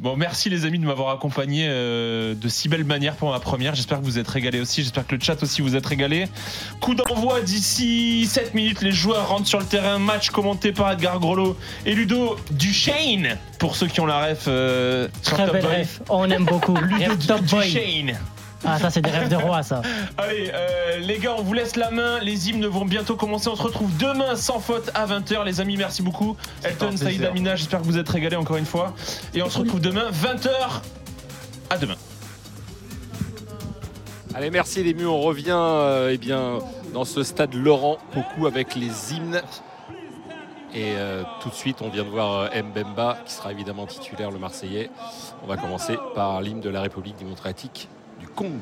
Bon, merci les amis de m'avoir accompagné euh, de si belle manière pour ma première. J'espère que vous êtes régalés aussi. J'espère que le chat aussi vous êtes régalé. Coup d'envoi d'ici 7 minutes. Les joueurs rentrent sur le terrain. Match commenté par Edgar Grollo et Ludo Duchesne. Pour ceux qui ont la ref. euh, sur Très Top belle Boy. ref. On aime beaucoup. Ludo Ref Top Boy. Duchesne. Ah, ça, c'est des rêves de roi, ça. Allez, euh, les gars, on vous laisse la main. Les hymnes vont bientôt commencer. On se retrouve demain sans faute à 20h. Les amis, merci beaucoup. Elton, Saïd. Amina, j'espère que vous êtes régalés encore une fois. Et on se retrouve demain, 20h. À demain. Allez, merci les mus. On revient euh, eh bien, dans ce stade Laurent Coucou avec les hymnes. Et euh, tout de suite, on vient de voir Mbemba, qui sera évidemment titulaire, le Marseillais. On va commencer par l'hymne de la République démocratique du Congo.